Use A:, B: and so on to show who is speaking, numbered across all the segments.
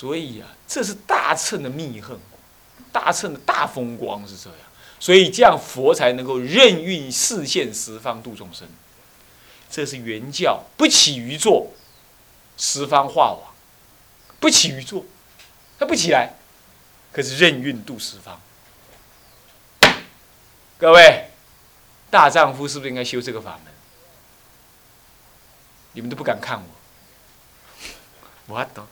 A: 所以呀、这是大乘的密恨，大乘的大风光是这样。所以这样佛才能够任运四现十方度众生。这是原教不起于坐，十方化网，不起于坐，他不起来，可是任运度十方。各位，大丈夫是不是应该修这个法门？你们都不敢看我，我懂。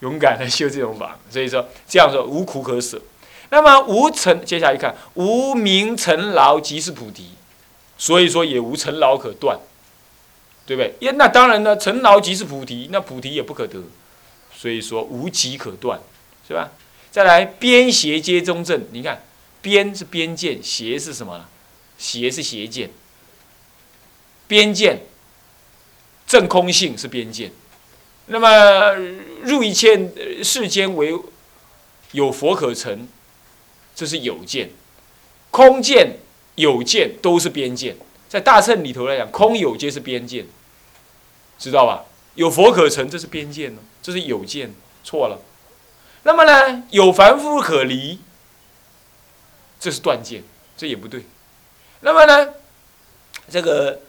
A: 勇敢的修这种法，所以说这样说无苦可舍。那么无尘，接下来一看，无名尘劳即是菩提，所以说也无尘劳可断，对不对？因那当然呢，尘劳即是菩提，那菩提也不可得，所以说无极可断，是吧？再来边邪皆中正，你看边是边见，邪是什么呢？邪是邪见，边见正空性是边见。那么入一切世间为有佛可成，这是有见；空见、有见都是边见。在大乘里头来讲，空有皆是边见，知道吧？有佛可成，这是边见呢，这是有见，错了。那么呢，有凡夫可离，这是断见，这也不对。那么呢，这个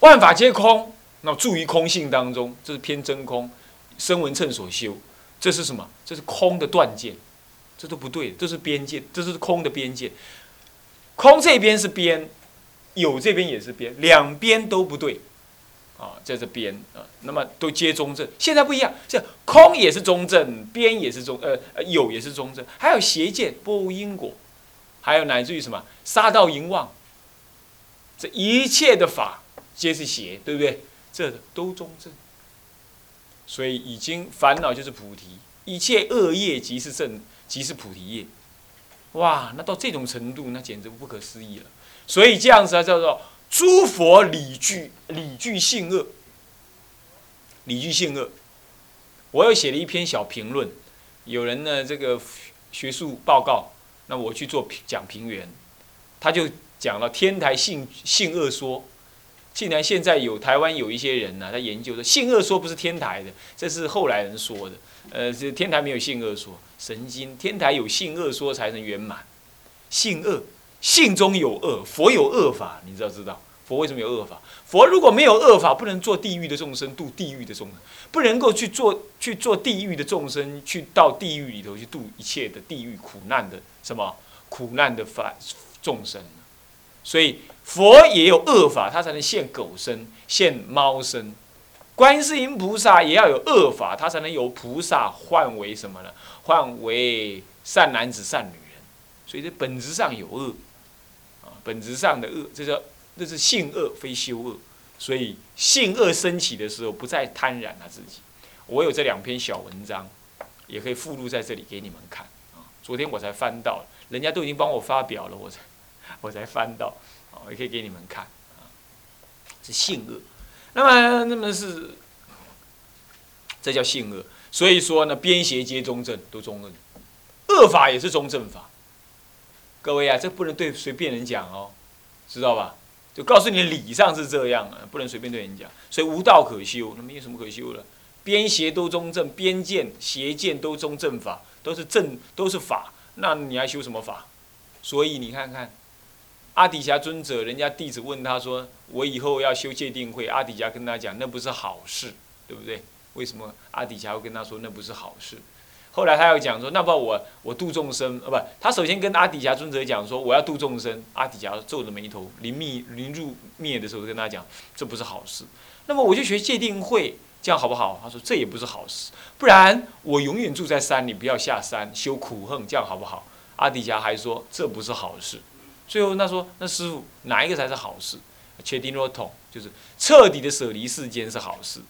A: 万法皆空。那住于空性当中，这是偏真空，声闻乘所修，这是什么？这是空的断见，这都不对，这是边界，这是空的边界。空这边是边，有这边也是边，两边都不对，啊，在这边啊，那么都皆中正。现在不一样，这空也是中正，边也是中，呃，有也是中正，还有邪见不无因果，还有乃至于什么杀盗淫妄，这一切的法皆是邪，对不对？这都中正，所以已经烦恼就是菩提，一切恶业即是正，即是菩提业。哇，那到这种程度，那简直不可思议了。所以这样子啊，叫做诸佛理具理具性恶，理具性恶。我又写了一篇小评论，有人呢这个学术报告，那我去做讲评员，他就讲了天台性性恶说。竟然现在有台湾有一些人呢、他研究的性恶说不是天台的，这是后来人说的。呃，这天台没有性恶说，神经天台有性恶说才能圆满。性恶，性中有恶，佛有恶法，你知道知道？佛为什么有恶法？佛如果没有恶法，不能做地狱的众生度地狱的众生，不能够去做去做地狱的众生，去到地狱里头去度一切的地狱苦难的什么苦难的法众生。所以佛也有恶法，他才能现狗身、现猫身；观世音菩萨也要有恶法，他才能由菩萨换为什么呢？换为善男子、善女人。所以这本质上有恶啊，本质上的恶，这叫这是性恶，非修恶。所以性恶升起的时候，不再贪染他自己。我有这两篇小文章，也可以附录在这里给你们看啊。昨天我才翻到，人家都已经帮我发表了，我才。我才翻到，哦，也可以给你们看，啊，是性恶，那么那么是，这叫性恶，所以说呢，边邪皆中正，都中正，恶法也是中正法。各位啊，这不能对随便人讲哦，知道吧？就告诉你理上是这样啊，不能随便对人讲。所以无道可修，那没有什么可修的。边邪都中正，边见邪见都中正法，都是正，都是法，那你还修什么法？所以你看看。阿底峡尊者，人家弟子问他说：“我以后要修戒定慧。”阿底峡跟他讲：“那不是好事，对不对？”为什么阿底峡会跟他说那不是好事？后来他又讲说：“那不我我度众生，呃不，他首先跟阿底峡尊者讲说我要度众生。”阿底峡皱着眉头，临灭临入灭的时候跟他讲：“这不是好事。”那么我就学戒定慧，这样好不好？他说：“这也不是好事，不然我永远住在山里，不要下山修苦恨，这样好不好？”阿底峡还说：“这不是好事。”最后他说：“那师傅哪一个才是好事？确定若统就是彻底的舍离世间是好事，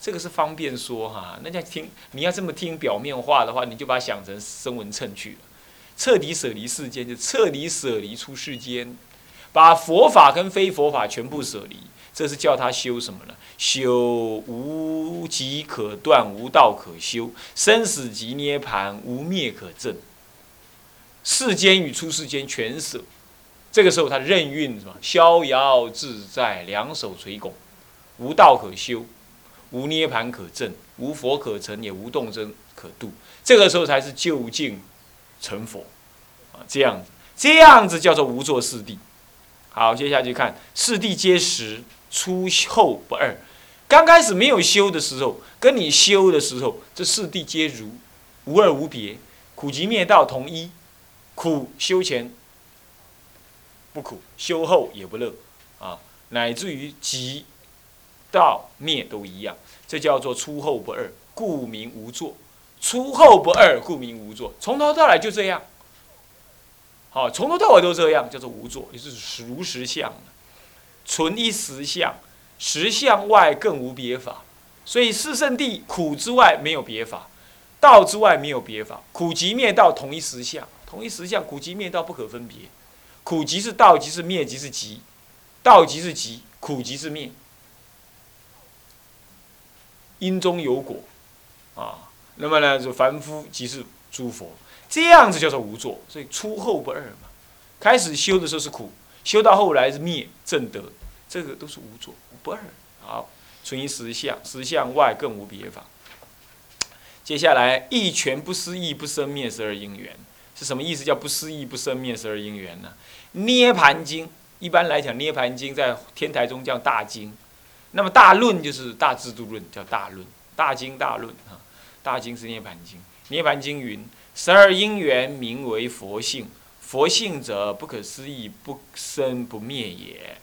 A: 这个是方便说哈。那要听你要这么听表面话的话，你就把它想成声闻称去了。彻底舍离世间就彻底舍离出世间，把佛法跟非佛法全部舍离，这是叫他修什么呢？修无极可断，无道可修，生死即涅盘，无灭可证。世间与出世间全舍。这个时候，他任运什么？逍遥自在，两手垂拱，无道可修，无涅盘可证，无佛可成，也无动真可度。这个时候才是究竟成佛啊！这样子，这样子叫做无作四谛。好，接下去看四谛皆实，初后不二。刚开始没有修的时候，跟你修的时候，这四谛皆如，无二无别，苦集灭道同一。苦修前不苦，修后也不乐啊，乃至于集道灭都一样。这叫做出后不二，故名无作。出后不二，故名无作。从头到来就这样。好，从头到尾都这样，叫做无作，也是如实相纯一实相，实相外更无别法。所以四圣地苦之外没有别法，道之外没有别法，苦集灭道同一实相，同一实相，苦集灭道不可分别。苦即是道，即是灭，即是集；道即是集，苦即是灭。因中有果，啊，那么呢，就凡夫即是诸佛。这样子叫做无作，所以初后不二嘛。开始修的时候是苦，修到后来是灭正德，这个都是无作不二。好，存于实相，实相外更无别法。接下来一拳不思议不生灭十二因缘是什么意思？叫不思议不生灭十二因缘呢？涅盘经一般来讲，涅盘经在天台中叫大经，那么大论就是大智度论，叫大论，大经大论啊，大经是涅盘经，涅盘经云。十二因缘名为佛性，佛性者不可思议，不生不灭也。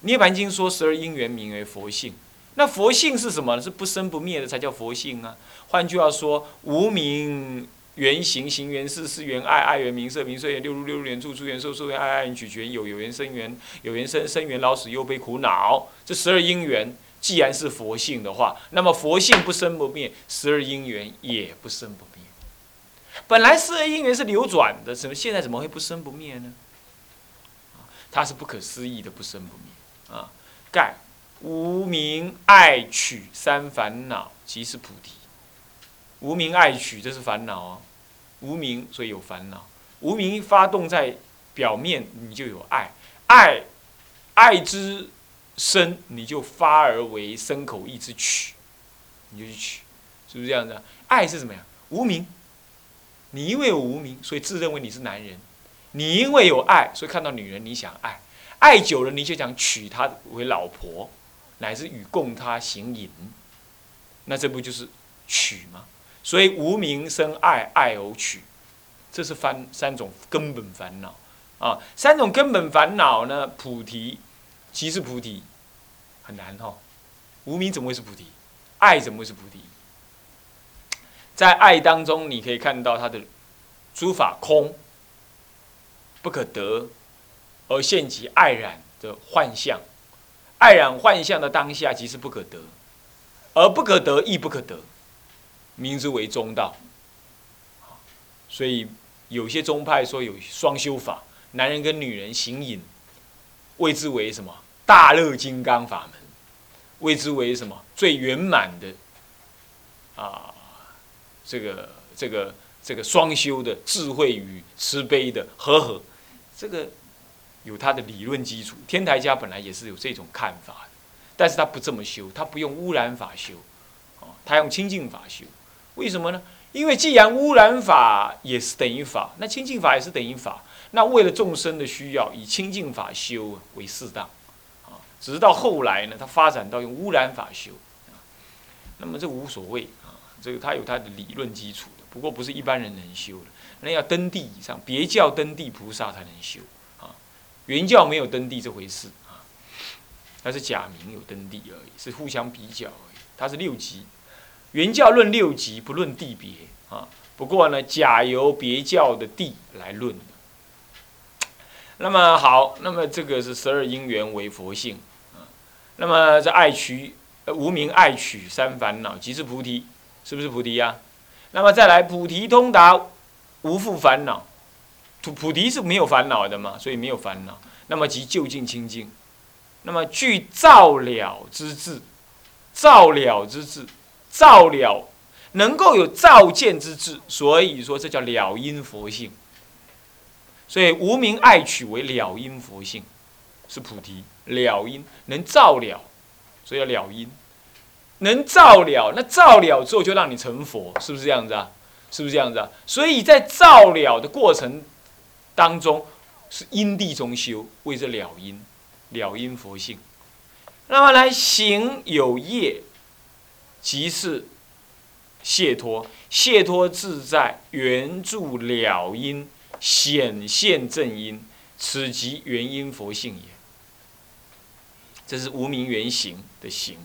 A: 涅盘经说十二因缘名为佛性，那佛性是什么？是不生不灭的才叫佛性啊。换句话说，无名缘行，行缘事，事缘爱，爱缘名色，名色缘六入，六入缘住，住缘受，受缘爱，爱缘取，取缘有，有缘生缘，有缘生，生缘老死忧悲苦恼。这十二因缘既然是佛性的话，那么佛性不生不灭，十二因缘也不生不灭。本来十二因缘是流转的，怎么现在怎么会不生不灭呢？它是不可思议的不生不灭啊！盖无名爱取三烦恼，即是菩提。无名爱取，这是烦恼啊！无名所以有烦恼，无名发动在表面，你就有爱，爱爱之生，你就发而为身口意之取，你就去取，是不是这样子？爱是什么呀？无名。你因为无名，所以自认为你是男人；你因为有爱，所以看到女人你想爱，爱久了你就想娶她为老婆，乃至与共她行淫。那这不就是取吗？所以无名生爱，爱而取，这是三三种根本烦恼啊！三种根本烦恼呢？菩提，即是菩提，很难哈。无名怎么会是菩提？爱怎么会是菩提？在爱当中，你可以看到他的诸法空，不可得，而现其爱染的幻象。爱染幻象的当下，即是不可得，而不可得亦不可得，名之为中道。所以有些宗派说有双修法，男人跟女人行淫，谓之为什么大乐金刚法门？谓之为什么最圆满的啊？这个这个这个双修的智慧与慈悲的和合，这个有他的理论基础。天台家本来也是有这种看法的，但是他不这么修，他不用污染法修，哦，他用清净法修。为什么呢？因为既然污染法也是等于法，那清净法也是等于法。那为了众生的需要，以清净法修为适当，啊，只是到后来呢，它发展到用污染法修，那么这无所谓啊。这个它有它的理论基础的，不过不是一般人能修的，那要登地以上，别教登地菩萨才能修啊。原教没有登地这回事啊，那是假名有登地而已，是互相比较而已。它是六级，原教论六级，不论地别啊。不过呢，假由别教的地来论那么好，那么这个是十二因缘为佛性啊。那么这爱取无名爱取三烦恼，即是菩提。是不是菩提呀？那么再来，菩提通达无复烦恼，菩菩提是没有烦恼的嘛，所以没有烦恼。那么即就近清净，那么具照了之智，照了之智，照了能够有照见之智，所以说这叫了因佛性。所以无名爱取为了因佛性，是菩提了因能照了，所以叫了因。能照了，那照了之后就让你成佛，是不是这样子啊？是不是这样子啊？所以在照了的过程当中，是因地中修，为这了因，了因佛性。那么来行有业，即是解脱，解脱自在，缘住了因，显现正因，此即原因佛性也。这是无名原行的行，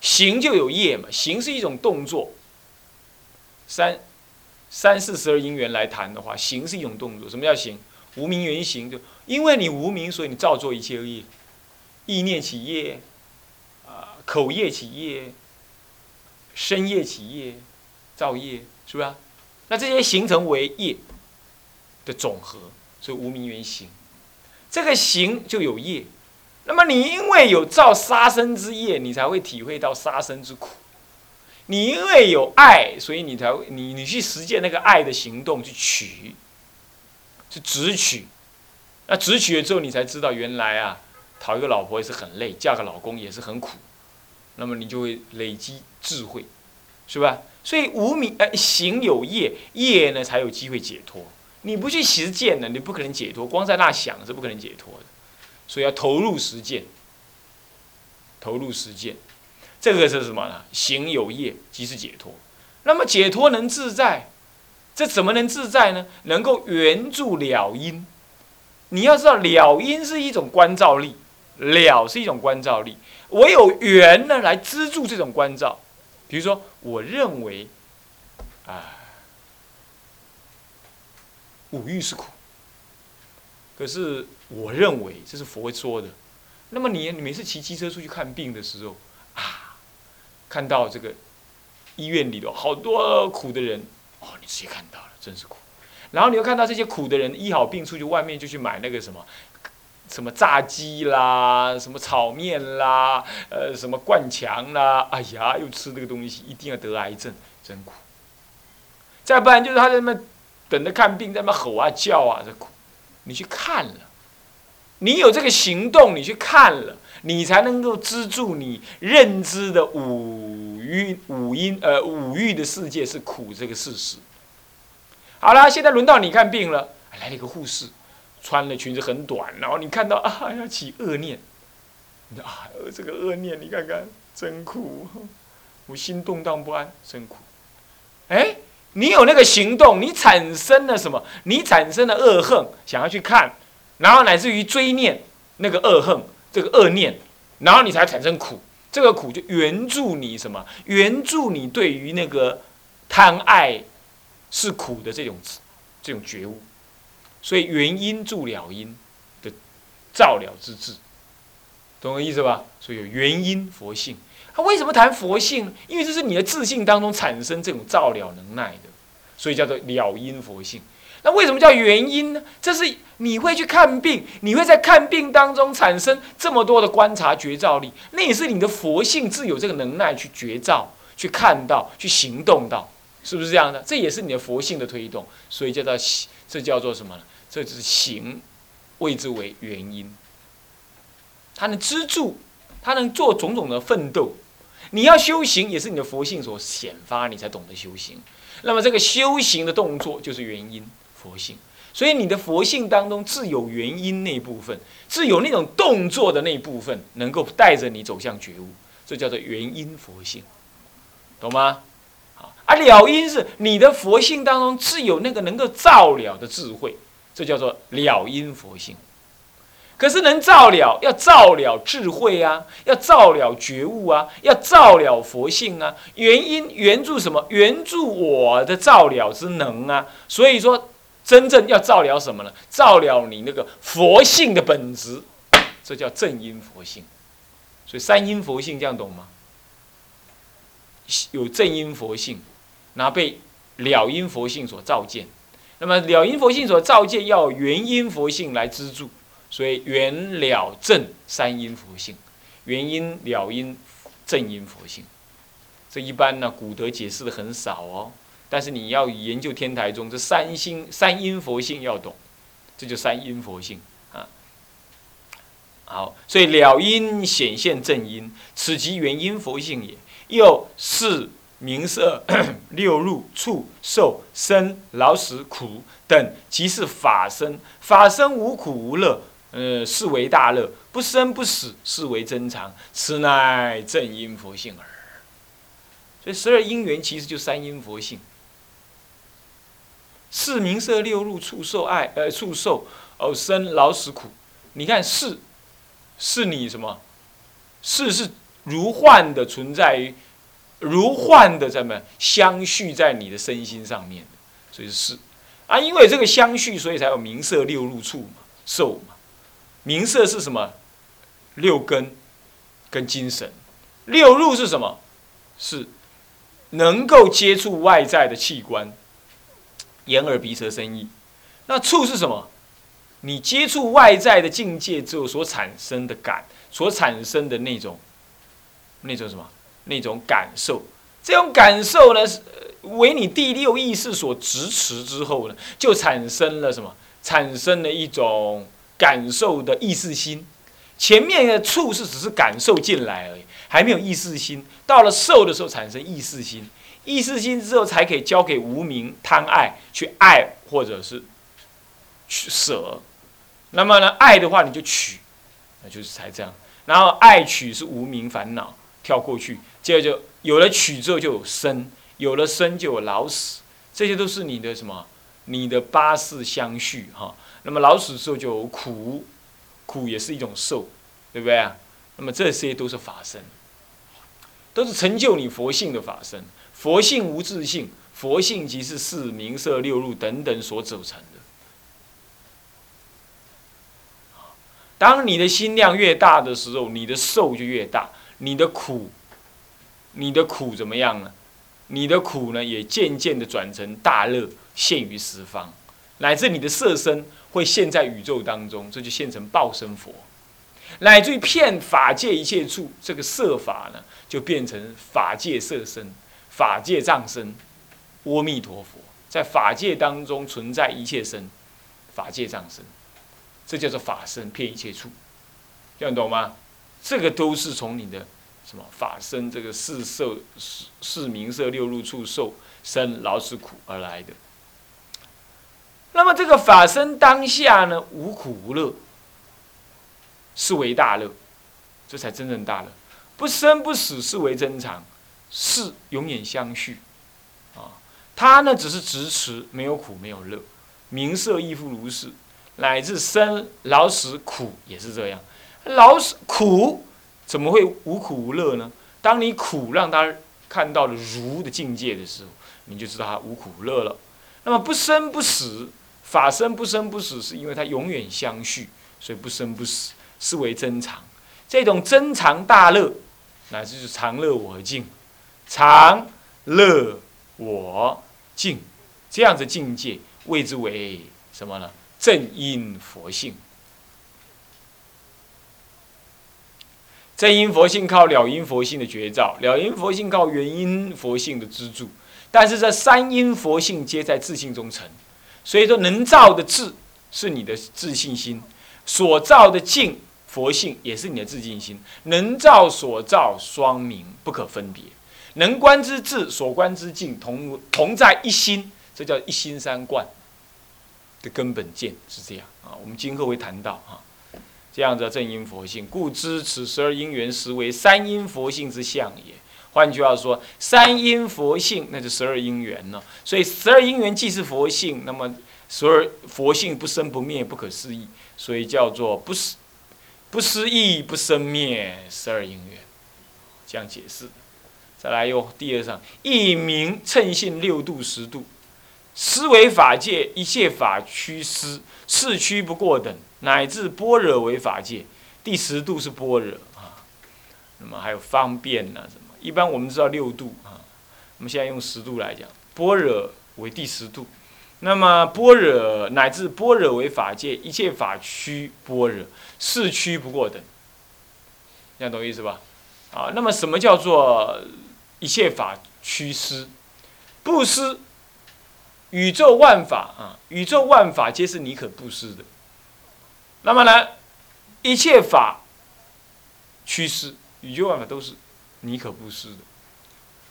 A: 行就有业嘛，行是一种动作。三三四十二因缘来谈的话，行是一种动作。什么叫行？无名原行，就因为你无名，所以你造作一切业，意念起业。啊口业起业，身业起业，造业是不是？那这些形成为业的总和，所以无名原形。这个行就有业，那么你因为有造杀生之业，你才会体会到杀生之苦。你因为有爱，所以你才会你你去实践那个爱的行动去取，去直取。那直取了之后，你才知道原来啊，讨一个老婆也是很累，嫁个老公也是很苦。那么你就会累积智慧，是吧？所以无名呃行有业，业呢才有机会解脱。你不去实践呢，你不可能解脱。光在那想是不可能解脱的，所以要投入实践。投入实践，这个是什么呢？行有业即是解脱。那么解脱能自在，这怎么能自在呢？能够援助了因。你要知道，了因是一种关照力，了是一种关照力。我有缘呢，来资助这种关照。比如说，我认为，啊，五欲是苦。可是我认为这是佛说的。那么你你每次骑机车出去看病的时候，啊，看到这个医院里头好多苦的人，哦，你直接看到了，真是苦。然后你又看到这些苦的人医好病出去外面就去买那个什么。什么炸鸡啦，什么炒面啦，呃，什么灌肠啦，哎呀，又吃这个东西，一定要得癌症，真苦。再不然就是他在那等着看病，在那吼啊叫啊，这苦。你去看了，你有这个行动，你去看了，你才能够资助你认知的五欲五阴呃五欲的世界是苦这个事实。好了，现在轮到你看病了，来了一个护士。穿的裙子很短，然后你看到啊，要起恶念，啊，这个恶念，你看看，真苦，我心动荡不安，真苦。哎，你有那个行动，你产生了什么？你产生了恶恨，想要去看，然后乃至于追念那个恶恨，这个恶念，然后你才产生苦。这个苦就援助你什么？援助你对于那个贪爱是苦的这种这种觉悟。所以原因助了因的照了之智，懂我意思吧？所以有原因佛性。他为什么谈佛性？因为这是你的自信当中产生这种照了能耐的，所以叫做了因佛性。那为什么叫原因呢？这是你会去看病，你会在看病当中产生这么多的观察觉照力，那也是你的佛性自有这个能耐去觉照、去看到、去行动到，是不是这样的？这也是你的佛性的推动，所以叫做这叫做什么呢？这就是行，谓之为原因。它能资助，它能做种种的奋斗。你要修行，也是你的佛性所显发，你才懂得修行。那么这个修行的动作就是原因，佛性。所以你的佛性当中自有原因那部分，自有那种动作的那一部分，能够带着你走向觉悟，这叫做原因佛性，懂吗？而了因是你的佛性当中自有那个能够照了的智慧。这叫做了因佛性，可是能照了，要照了智慧啊，要照了觉悟啊，要照了佛性啊。原因援助什么？援助我的照了之能啊。所以说，真正要照了什么呢？照了你那个佛性的本质，这叫正因佛性。所以三因佛性这样懂吗？有正因佛性，然后被了因佛性所照见。那么了因佛性所造见，要原因佛性来资助，所以原了正三因佛性，原因了因正因佛性，这一般呢古德解释的很少哦，但是你要研究天台宗这三心三因佛性要懂，这就三因佛性啊。好，所以了因显现正因，此即原因佛性也。又是名色 六入触受生老死苦等，即是法身。法身无苦无乐，呃，是为大乐；不生不死，是为真常。此乃正因佛性耳。所以十二因缘其实就三因佛性。是名色六入触受爱，呃，触受哦生老死苦。你看是，是你什么？是是如幻的存在于，如幻的怎么相续在你的身心上面，所以是啊，因为这个相续，所以才有名色六入处嘛，受嘛。名色是什么？六根跟精神。六入是什么？是能够接触外在的器官，眼耳鼻舌身意。那触是什么？你接触外在的境界之后所产生的感。所产生的那种，那种什么，那种感受，这种感受呢，是为你第六意识所支持之后呢，就产生了什么？产生了一种感受的意识心。前面的触是只是感受进来而已，还没有意识心。到了受的时候产生意识心，意识心之后才可以交给无名贪爱去爱，或者是去舍。那么呢，爱的话你就取。那就是才这样，然后爱取是无名烦恼，跳过去，接着就有了取之后就有生，有了生就有老死，这些都是你的什么？你的八世相续哈。那么老死之后就有苦，苦也是一种受，对不对啊？那么这些都是法身，都是成就你佛性的法身。佛性无自性，佛性即是四名色六入等等所组成的。当你的心量越大的时候，你的受就越大，你的苦，你的苦怎么样呢？你的苦呢，也渐渐的转成大乐，现于十方，乃至你的色身会现在宇宙当中，这就现成报身佛，乃至于骗法界一切处，这个色法呢，就变成法界色身，法界藏身，阿弥陀佛，在法界当中存在一切身，法界藏身。这叫做法身骗一切处，这样懂吗？这个都是从你的什么法身这个四色四四名色六入处受生老死苦而来的。那么这个法身当下呢，无苦无乐，是为大乐，这才真正大乐。不生不死是为真常，是永远相续啊。它呢只是支持，没有苦没有乐，名色亦复如是。乃至生老死苦也是这样，老死苦怎么会无苦无乐呢？当你苦让他看到了如的境界的时候，你就知道他无苦无乐了。那么不生不死，法生不生不死，是因为它永远相续，所以不生不死是为真常。这种真常大乐，乃至是常乐我净，常乐我净这样子境界，谓之为什么呢？正因佛性，正因佛性靠了因佛性的觉照，了因佛性靠原因佛性的资助，但是这三因佛性皆在自信中成，所以说能造的智是你的自信心，所造的境佛性也是你的自信心，能造所造双明不可分别，能观之智所观之境同同在一心，这叫一心三观。的根本见是这样啊，我们今后会谈到啊，这样的正因佛性，故知此十二因缘实为三因佛性之相也。换句话说，三因佛性那就十二因缘了。所以十二因缘既是佛性，那么十二佛性不生不灭，不可思议，所以叫做不思不思议不生灭十二因缘，这样解释。再来又第二上，一名称性六度十度。思为法界，一切法趋思，四趋不过等，乃至般若为法界。第十度是般若啊，那么还有方便呐什么？一般我们知道六度啊，我们现在用十度来讲，般若为第十度。那么般若乃至般若为法界，一切法趋般若，四区不过等，这样懂意思吧？啊，那么什么叫做一切法趋思？布施。宇宙万法啊，宇宙万法皆是你可布施的。那么呢，一切法趋势，宇宙万法都是你可不是的。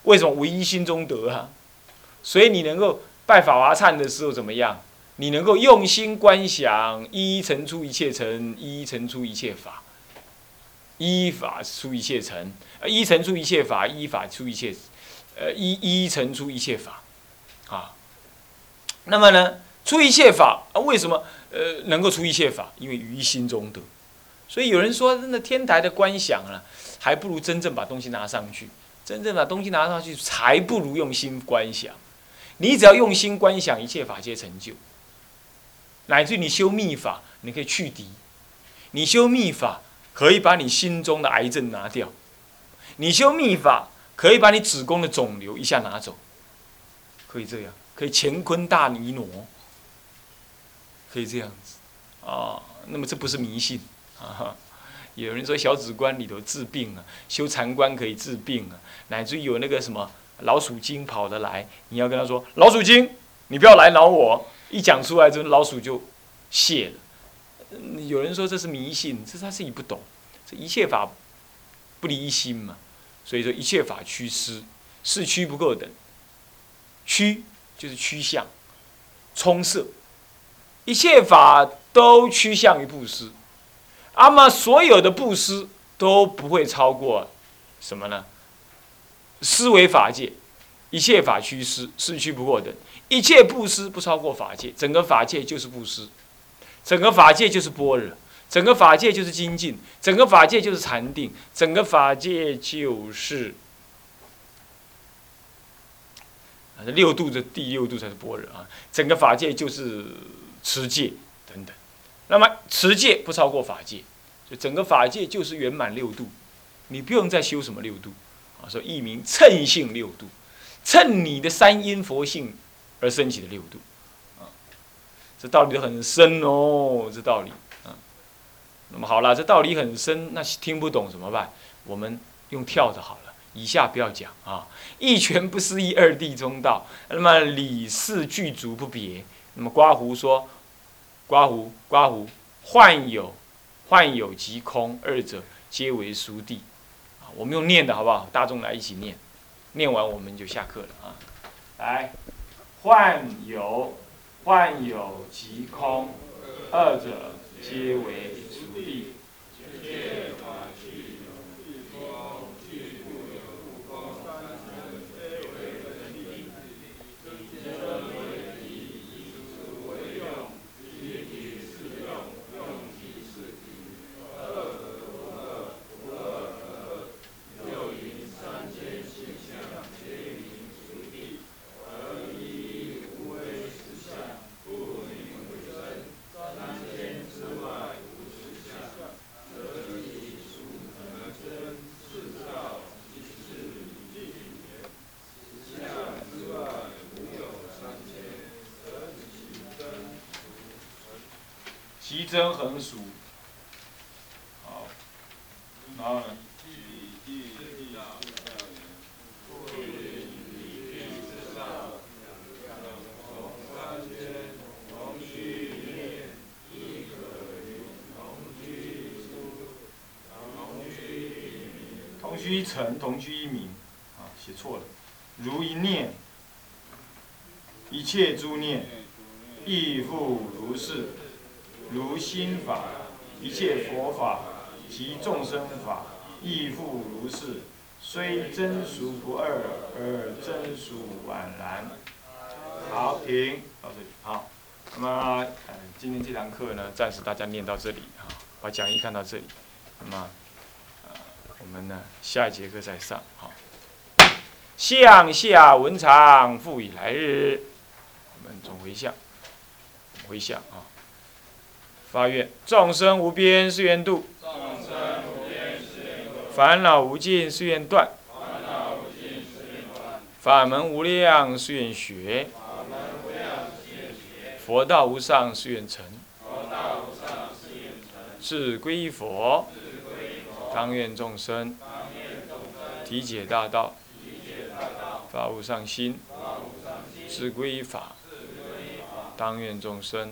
A: 为什么唯一心中得啊？所以你能够拜法华忏的时候怎么样？你能够用心观想，一一成出一切成，一一成出一切法，依法出一切成，一成出一切法，依法出一切，呃，一一成出一切法，啊。那么呢，出一切法啊？为什么呃能够出一切法？因为于心中得。所以有人说，那天台的观想啊，还不如真正把东西拿上去。真正把东西拿上去，才不如用心观想。你只要用心观想，一切法皆成就。乃至你修密法，你可以去敌；你修密法，可以把你心中的癌症拿掉；你修密法，可以把你子宫的肿瘤一下拿走。可以这样，可以乾坤大尼挪，可以这样子啊。那么这不是迷信 啊。有人说小指关里头治病啊，修禅关可以治病啊，乃至于有那个什么老鼠精跑得来，你要跟他说老鼠精，你不要来挠我。一讲出来，这老鼠就谢了。有人说这是迷信，这是他自己不懂。这一切法不离心嘛，所以说一切法趋失，是趋不够等。趋就是趋向，充色，一切法都趋向于布施。那么所有的布施都不会超过什么呢？思维法界，一切法趋施，是趋不过等。一切布施不超过法界，整个法界就是布施，整个法界就是般若，整个法界就是精进，整个法界就是禅定，整个法界就是，六度的第六度才是般若啊，整个法界就是持戒等等。那么持戒不超过法界，就整个法界就是圆满六度，你不用再修什么六度啊，说一名称性六度，称你的三因佛性。而升起的六度，啊，这道理很深哦，这道理，啊，那么好了，这道理很深，那听不懂怎么办？我们用跳的好了，以下不要讲啊。一拳不思议，二地中道，那么理事具足不别。那么刮胡说，刮胡刮胡，患有患有即空，二者皆为殊地。啊，我们用念的好不好？大众来一起念，念完我们就下课了啊，来。患有，患有即空，二者皆为殊地。奇珍横俗，好，然后呢？同居一尘，同居一名，啊，写错了。如一念，一切诸念，亦复如是。如心法，一切佛法及众生法，亦复如是。虽真俗不二，而真俗宛然。好，停，到这里。好，那么，呃，今天这堂课呢，暂时大家念到这里啊，把讲义看到这里。那么，呃，我们呢，下一节课再上。好，向下文长，复以来日。我们总回向，回向啊。发愿众生无边誓愿度，烦恼无尽誓愿断，法门无量誓愿学，佛道无上誓愿成，是归依佛，当愿众生。体解大道，发无上心，是归依法，当愿众生。